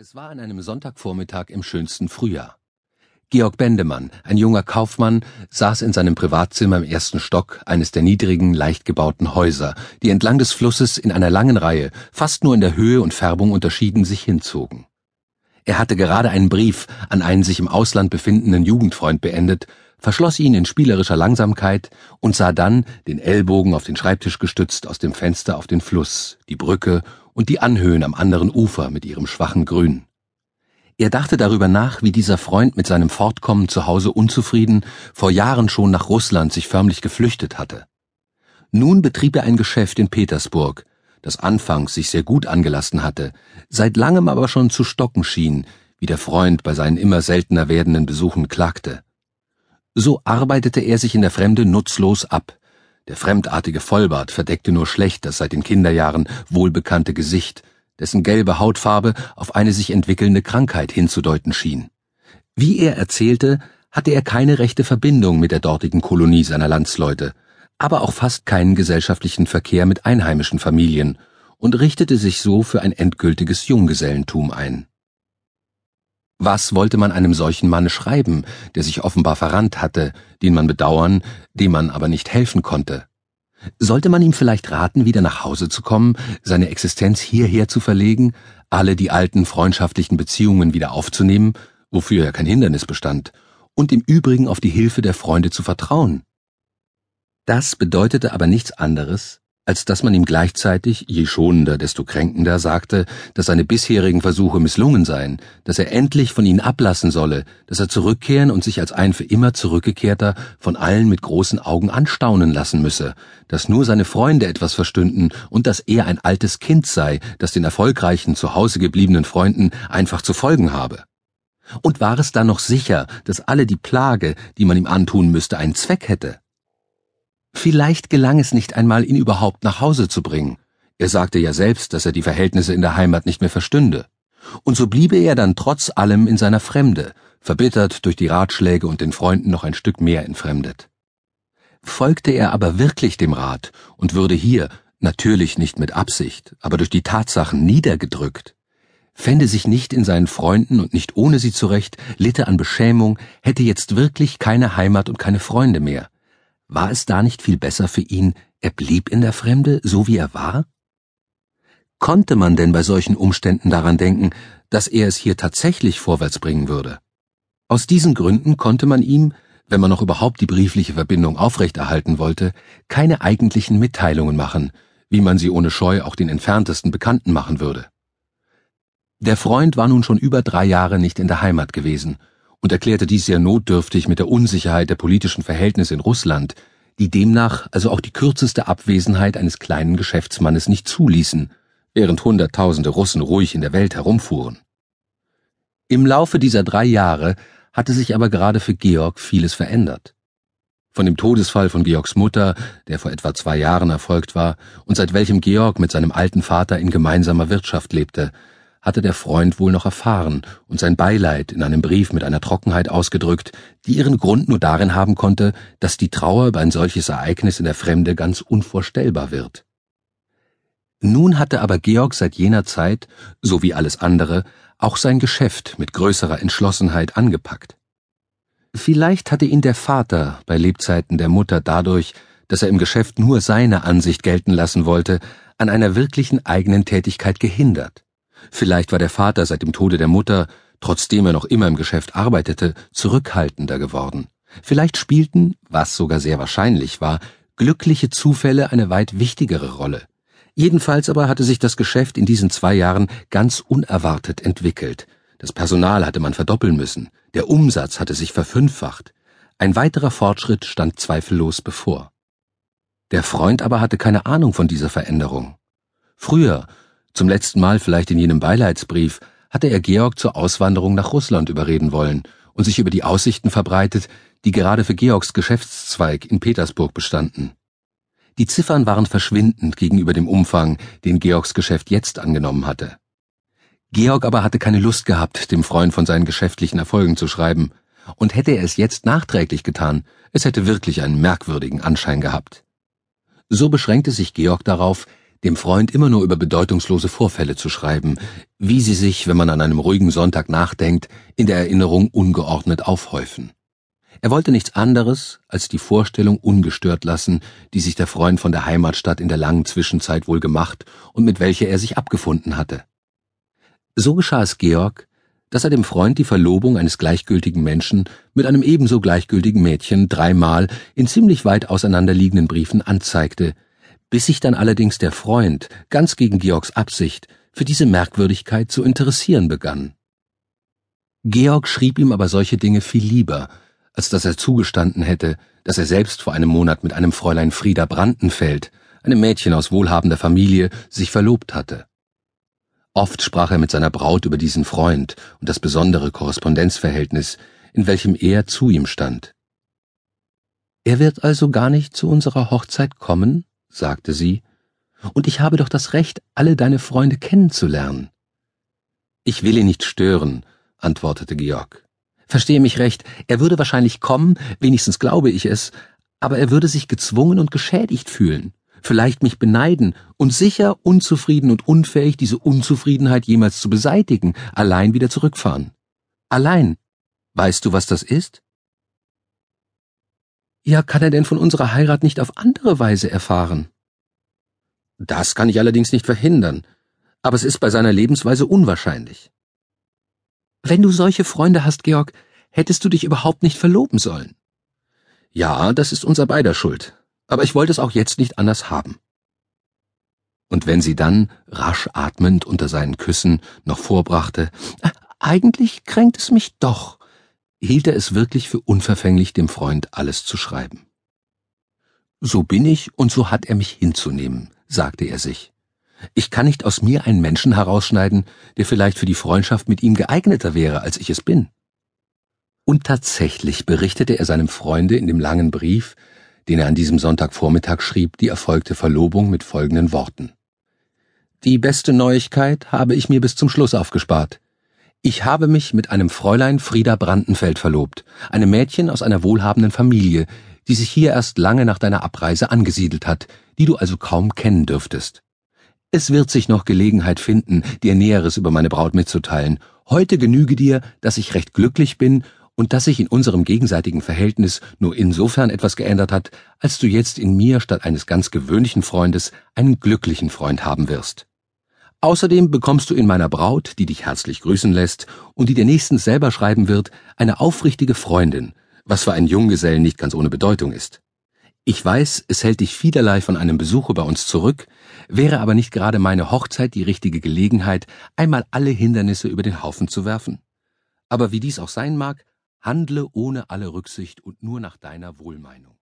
Es war an einem Sonntagvormittag im schönsten Frühjahr. Georg Bendemann, ein junger Kaufmann, saß in seinem Privatzimmer im ersten Stock eines der niedrigen, leicht gebauten Häuser, die entlang des Flusses in einer langen Reihe, fast nur in der Höhe und Färbung unterschieden, sich hinzogen. Er hatte gerade einen Brief an einen sich im Ausland befindenden Jugendfreund beendet, verschloss ihn in spielerischer Langsamkeit und sah dann, den Ellbogen auf den Schreibtisch gestützt, aus dem Fenster auf den Fluss, die Brücke und die Anhöhen am anderen Ufer mit ihrem schwachen Grün. Er dachte darüber nach, wie dieser Freund mit seinem Fortkommen zu Hause unzufrieden vor Jahren schon nach Russland sich förmlich geflüchtet hatte. Nun betrieb er ein Geschäft in Petersburg, das anfangs sich sehr gut angelassen hatte, seit langem aber schon zu stocken schien, wie der Freund bei seinen immer seltener werdenden Besuchen klagte. So arbeitete er sich in der Fremde nutzlos ab, der fremdartige Vollbart verdeckte nur schlecht das seit den Kinderjahren wohlbekannte Gesicht, dessen gelbe Hautfarbe auf eine sich entwickelnde Krankheit hinzudeuten schien. Wie er erzählte, hatte er keine rechte Verbindung mit der dortigen Kolonie seiner Landsleute, aber auch fast keinen gesellschaftlichen Verkehr mit einheimischen Familien und richtete sich so für ein endgültiges Junggesellentum ein. Was wollte man einem solchen Manne schreiben, der sich offenbar verrannt hatte, den man bedauern, dem man aber nicht helfen konnte? Sollte man ihm vielleicht raten, wieder nach Hause zu kommen, seine Existenz hierher zu verlegen, alle die alten freundschaftlichen Beziehungen wieder aufzunehmen, wofür ja kein Hindernis bestand, und im Übrigen auf die Hilfe der Freunde zu vertrauen? Das bedeutete aber nichts anderes, als dass man ihm gleichzeitig, je schonender, desto kränkender, sagte, dass seine bisherigen Versuche misslungen seien, dass er endlich von ihnen ablassen solle, dass er zurückkehren und sich als ein für immer zurückgekehrter von allen mit großen Augen anstaunen lassen müsse, dass nur seine Freunde etwas verstünden und dass er ein altes Kind sei, das den erfolgreichen zu Hause gebliebenen Freunden einfach zu folgen habe. Und war es dann noch sicher, dass alle die Plage, die man ihm antun müsste, einen Zweck hätte? Vielleicht gelang es nicht einmal, ihn überhaupt nach Hause zu bringen. Er sagte ja selbst, dass er die Verhältnisse in der Heimat nicht mehr verstünde. Und so bliebe er dann trotz allem in seiner Fremde, verbittert durch die Ratschläge und den Freunden noch ein Stück mehr entfremdet. Folgte er aber wirklich dem Rat und würde hier, natürlich nicht mit Absicht, aber durch die Tatsachen niedergedrückt, fände sich nicht in seinen Freunden und nicht ohne sie zurecht, litte an Beschämung, hätte jetzt wirklich keine Heimat und keine Freunde mehr, war es da nicht viel besser für ihn, er blieb in der Fremde, so wie er war? Konnte man denn bei solchen Umständen daran denken, dass er es hier tatsächlich vorwärts bringen würde? Aus diesen Gründen konnte man ihm, wenn man noch überhaupt die briefliche Verbindung aufrechterhalten wollte, keine eigentlichen Mitteilungen machen, wie man sie ohne Scheu auch den entferntesten Bekannten machen würde. Der Freund war nun schon über drei Jahre nicht in der Heimat gewesen und erklärte dies sehr notdürftig mit der Unsicherheit der politischen Verhältnisse in Russland, die demnach also auch die kürzeste Abwesenheit eines kleinen Geschäftsmannes nicht zuließen, während Hunderttausende Russen ruhig in der Welt herumfuhren. Im Laufe dieser drei Jahre hatte sich aber gerade für Georg vieles verändert. Von dem Todesfall von Georgs Mutter, der vor etwa zwei Jahren erfolgt war und seit welchem Georg mit seinem alten Vater in gemeinsamer Wirtschaft lebte, hatte der Freund wohl noch erfahren und sein Beileid in einem Brief mit einer Trockenheit ausgedrückt, die ihren Grund nur darin haben konnte, dass die Trauer über ein solches Ereignis in der Fremde ganz unvorstellbar wird. Nun hatte aber Georg seit jener Zeit, so wie alles andere, auch sein Geschäft mit größerer Entschlossenheit angepackt. Vielleicht hatte ihn der Vater bei Lebzeiten der Mutter dadurch, dass er im Geschäft nur seine Ansicht gelten lassen wollte, an einer wirklichen eigenen Tätigkeit gehindert. Vielleicht war der Vater seit dem Tode der Mutter, trotzdem er noch immer im Geschäft arbeitete, zurückhaltender geworden. Vielleicht spielten, was sogar sehr wahrscheinlich war, glückliche Zufälle eine weit wichtigere Rolle. Jedenfalls aber hatte sich das Geschäft in diesen zwei Jahren ganz unerwartet entwickelt. Das Personal hatte man verdoppeln müssen, der Umsatz hatte sich verfünffacht. Ein weiterer Fortschritt stand zweifellos bevor. Der Freund aber hatte keine Ahnung von dieser Veränderung. Früher, zum letzten Mal vielleicht in jenem Beileidsbrief hatte er Georg zur Auswanderung nach Russland überreden wollen und sich über die Aussichten verbreitet, die gerade für Georgs Geschäftszweig in Petersburg bestanden. Die Ziffern waren verschwindend gegenüber dem Umfang, den Georgs Geschäft jetzt angenommen hatte. Georg aber hatte keine Lust gehabt, dem Freund von seinen geschäftlichen Erfolgen zu schreiben, und hätte er es jetzt nachträglich getan, es hätte wirklich einen merkwürdigen Anschein gehabt. So beschränkte sich Georg darauf, dem Freund immer nur über bedeutungslose Vorfälle zu schreiben, wie sie sich, wenn man an einem ruhigen Sonntag nachdenkt, in der Erinnerung ungeordnet aufhäufen. Er wollte nichts anderes als die Vorstellung ungestört lassen, die sich der Freund von der Heimatstadt in der langen Zwischenzeit wohl gemacht und mit welcher er sich abgefunden hatte. So geschah es Georg, dass er dem Freund die Verlobung eines gleichgültigen Menschen mit einem ebenso gleichgültigen Mädchen dreimal in ziemlich weit auseinanderliegenden Briefen anzeigte, bis sich dann allerdings der Freund, ganz gegen Georgs Absicht, für diese Merkwürdigkeit zu interessieren begann. Georg schrieb ihm aber solche Dinge viel lieber, als dass er zugestanden hätte, dass er selbst vor einem Monat mit einem Fräulein Frieda Brandenfeld, einem Mädchen aus wohlhabender Familie, sich verlobt hatte. Oft sprach er mit seiner Braut über diesen Freund und das besondere Korrespondenzverhältnis, in welchem er zu ihm stand. Er wird also gar nicht zu unserer Hochzeit kommen? Sagte sie, und ich habe doch das Recht, alle deine Freunde kennenzulernen. Ich will ihn nicht stören, antwortete Georg. Verstehe mich recht, er würde wahrscheinlich kommen, wenigstens glaube ich es, aber er würde sich gezwungen und geschädigt fühlen, vielleicht mich beneiden und sicher unzufrieden und unfähig, diese Unzufriedenheit jemals zu beseitigen, allein wieder zurückfahren. Allein. Weißt du, was das ist? Ja, kann er denn von unserer Heirat nicht auf andere Weise erfahren? Das kann ich allerdings nicht verhindern, aber es ist bei seiner Lebensweise unwahrscheinlich. Wenn du solche Freunde hast, Georg, hättest du dich überhaupt nicht verloben sollen. Ja, das ist unser beider Schuld, aber ich wollte es auch jetzt nicht anders haben. Und wenn sie dann, rasch atmend unter seinen Küssen, noch vorbrachte, äh, eigentlich kränkt es mich doch, hielt er es wirklich für unverfänglich, dem Freund alles zu schreiben. So bin ich und so hat er mich hinzunehmen, sagte er sich. Ich kann nicht aus mir einen Menschen herausschneiden, der vielleicht für die Freundschaft mit ihm geeigneter wäre, als ich es bin. Und tatsächlich berichtete er seinem Freunde in dem langen Brief, den er an diesem Sonntagvormittag schrieb, die erfolgte Verlobung mit folgenden Worten. Die beste Neuigkeit habe ich mir bis zum Schluss aufgespart. Ich habe mich mit einem Fräulein Frieda Brandenfeld verlobt, einem Mädchen aus einer wohlhabenden Familie, die sich hier erst lange nach deiner Abreise angesiedelt hat, die du also kaum kennen dürftest. Es wird sich noch Gelegenheit finden, dir Näheres über meine Braut mitzuteilen. Heute genüge dir, dass ich recht glücklich bin und dass sich in unserem gegenseitigen Verhältnis nur insofern etwas geändert hat, als du jetzt in mir statt eines ganz gewöhnlichen Freundes einen glücklichen Freund haben wirst. Außerdem bekommst du in meiner Braut, die dich herzlich grüßen lässt und die dir nächstens selber schreiben wird, eine aufrichtige Freundin, was für einen Junggesellen nicht ganz ohne Bedeutung ist. Ich weiß, es hält dich vielerlei von einem Besuche bei uns zurück, wäre aber nicht gerade meine Hochzeit die richtige Gelegenheit, einmal alle Hindernisse über den Haufen zu werfen? Aber wie dies auch sein mag, handle ohne alle Rücksicht und nur nach deiner Wohlmeinung.